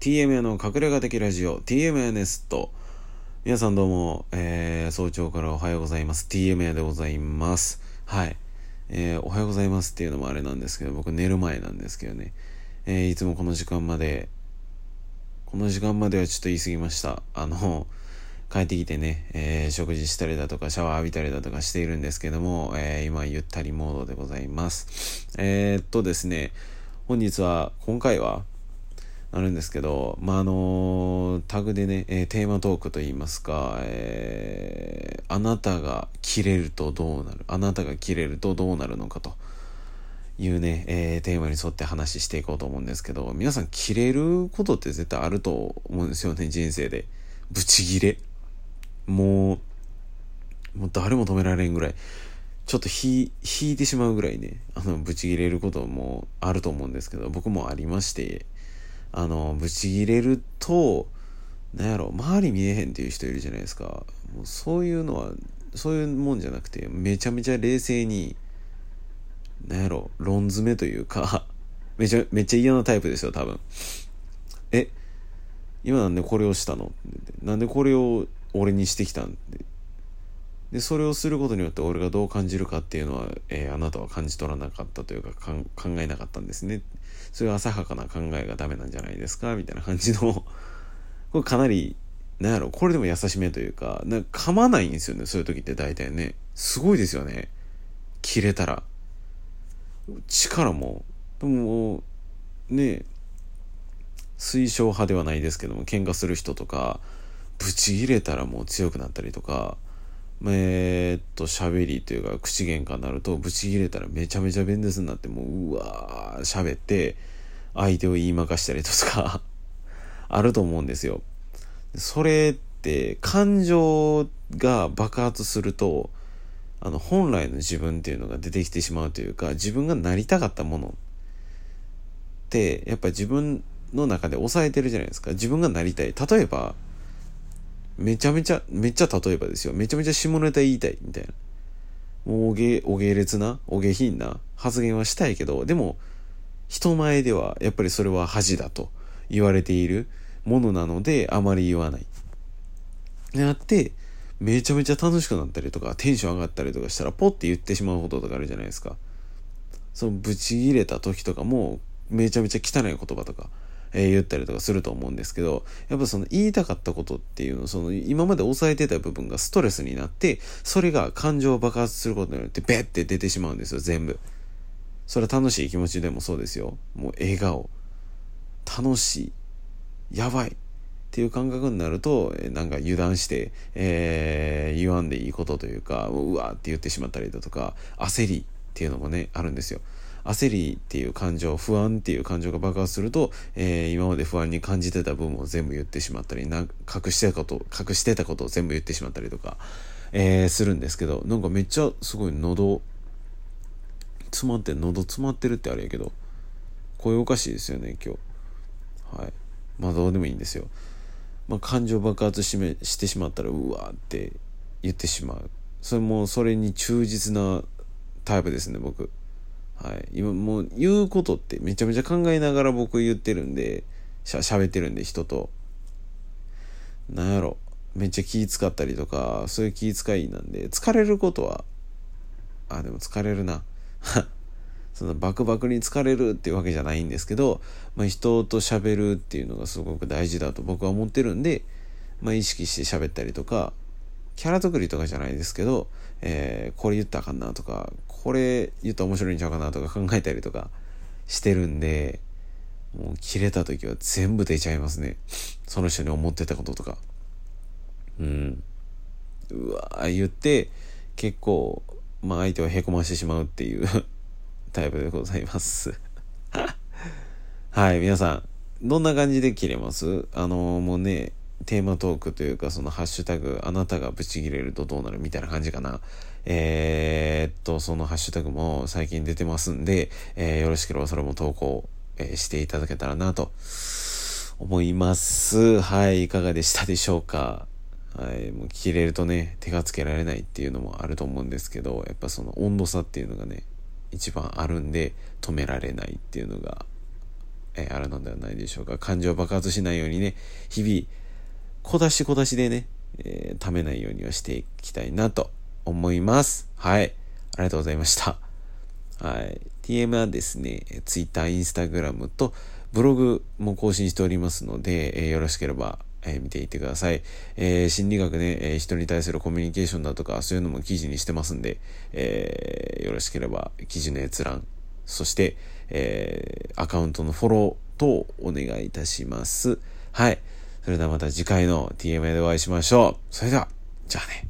TMA の隠れ家的ラジオ TMA ネスト皆さんどうも、えー、早朝からおはようございます。TMA でございます。はい。えー、おはようございますっていうのもあれなんですけど僕寝る前なんですけどね、えー、いつもこの時間までこの時間まではちょっと言い過ぎました。あの帰ってきてね、えー、食事したりだとかシャワー浴びたりだとかしているんですけども、えー、今ゆったりモードでございます。えー、っとですね本日は今回はあるんですけど、まあ、あのタグでね、えー、テーマトークといいますか、えー、あなたが切れるとどうなる？あなたが切れるとどうなるのかと。いうね、えー、テーマに沿って話していこうと思うんですけど皆さん切れることって絶対あると思うんですよね人生で。ブチギレ。もうもう誰も止められんぐらい。ちょっと引いてしまうぐらいねあのブチギレることもあると思うんですけど僕もありまして。あの、ブチギレると、なんやろ、周り見えへんっていう人いるじゃないですか。もうそういうのは、そういうもんじゃなくて、めちゃめちゃ冷静に、なんやろ、論詰めというか めちゃ、めっちゃ嫌なタイプですよ、多分。え、今なんでこれをしたの？なんでこれを俺にしてきたん？で、それをすることによって俺がどう感じるかっていうのは、えー、あなたは感じ取らなかったというか考えなかったんですね。そういう浅はかな考えがダメなんじゃないですか？みたいな感じの これかなり、なんやろ、これでも優しめというか、なんか噛まないんですよね、そういう時って大体ね。すごいですよね。切れたら。力も、でも、ね、推奨派ではないですけども、喧嘩する人とか、ブチ切れたらもう強くなったりとか、えー、っと、喋りというか、口喧嘩になると、ブチ切れたらめちゃめちゃ弁舌になって、もう、うわー、喋って、相手を言いまかしたりとか あると思うんですよ。それって、感情が爆発すると、あの、本来の自分っていうのが出てきてしまうというか、自分がなりたかったものって、やっぱ自分の中で抑えてるじゃないですか。自分がなりたい。例えば、めちゃめちゃ、めっちゃ例えばですよ。めちゃめちゃ下ネタ言いたい、みたいな。もうおげ、お下劣な、お下品な？発言はしたいけど、でも、人前ではやっぱりそれは恥だと言われているものなので、あまり言わない。であって、めちゃめちゃ楽しくなったりとか、テンション上がったりとかしたら、ポッて言ってしまうこととかあるじゃないですか。その、ブチ切れた時とかも、めちゃめちゃ汚い言葉とか、え、言ったりとかすると思うんですけど、やっぱその言いたかったことっていうのその今まで抑えてた部分がストレスになって、それが感情を爆発することによってベッて出てしまうんですよ、全部。それは楽しい気持ちでもそうですよ。もう笑顔。楽しい。やばい。っていう感覚になると、なんか油断して、えー、言わんでいいことというか、うわーって言ってしまったりだとか、焦りっていうのもね、あるんですよ。焦りっていう感情不安っていう感情が爆発すると、えー、今まで不安に感じてた分を全部言ってしまったりな隠してたこと隠してたことを全部言ってしまったりとか、えー、するんですけどなんかめっちゃすごい喉詰まって喉詰まってるってあれやけど声おかしいですよね今日。はい。まあどうでもいいんですよ。まあ感情爆発しめしてしまったらうわーって言ってしまう。それもそれに忠実なタイプですね僕。はい。今もう言うことってめちゃめちゃ考えながら僕言ってるんで、しゃ、喋ってるんで人と。なんやろ。めっちゃ気使ったりとか、そういう気遣いなんで、疲れることは、あ、でも疲れるな。そのバクバクに疲れるっていうわけじゃないんですけど、まあ、人と喋るっていうのがすごく大事だと僕は思ってるんで、まあ、意識して喋ったりとか、キャラ作りとかじゃないですけど、えー、これ言ったらあかんなとか、これ言ったら面白いんちゃうかなとか考えたりとかしてるんで、もう切れた時は全部出ちゃいますね。その人に思ってたこととか。うん。うわ言って、結構、まあ相手をへこましてしまうっていう タイプでございます はい、皆さん、どんな感じで切れます？あのー、もうね、テーマトークというか、そのハッシュタグ、あなたがブチ切れるとどうなるみたいな感じかな。えー、っと、そのハッシュタグも最近出てますんで、えー、よろしければそれも投稿、えー、していただけたらなと思います。はい、いかがでしたでしょうか。はい、もう切れるとね、手がつけられないっていうのもあると思うんですけど、やっぱその温度差っていうのがね、一番あるんで、止められないっていうのが、えー、あるのではないでしょうか。感情爆発しないようにね、日々、小出し小出しでね、えー、ためないようにはしていきたいなと思います。はい。ありがとうございました。はい。TM はですね、Twitter、Instagram とブログも更新しておりますので、えー、よろしければ、えー、見ていってください。えー、心理学ね、え人に対するコミュニケーションだとか、そういうのも記事にしてますんで、えよろしければ記事の閲覧、そして、えアカウントのフォロー等お願いいたします。はい。それではまた次回の TMA でお会いしましょう。それでは、じゃあね。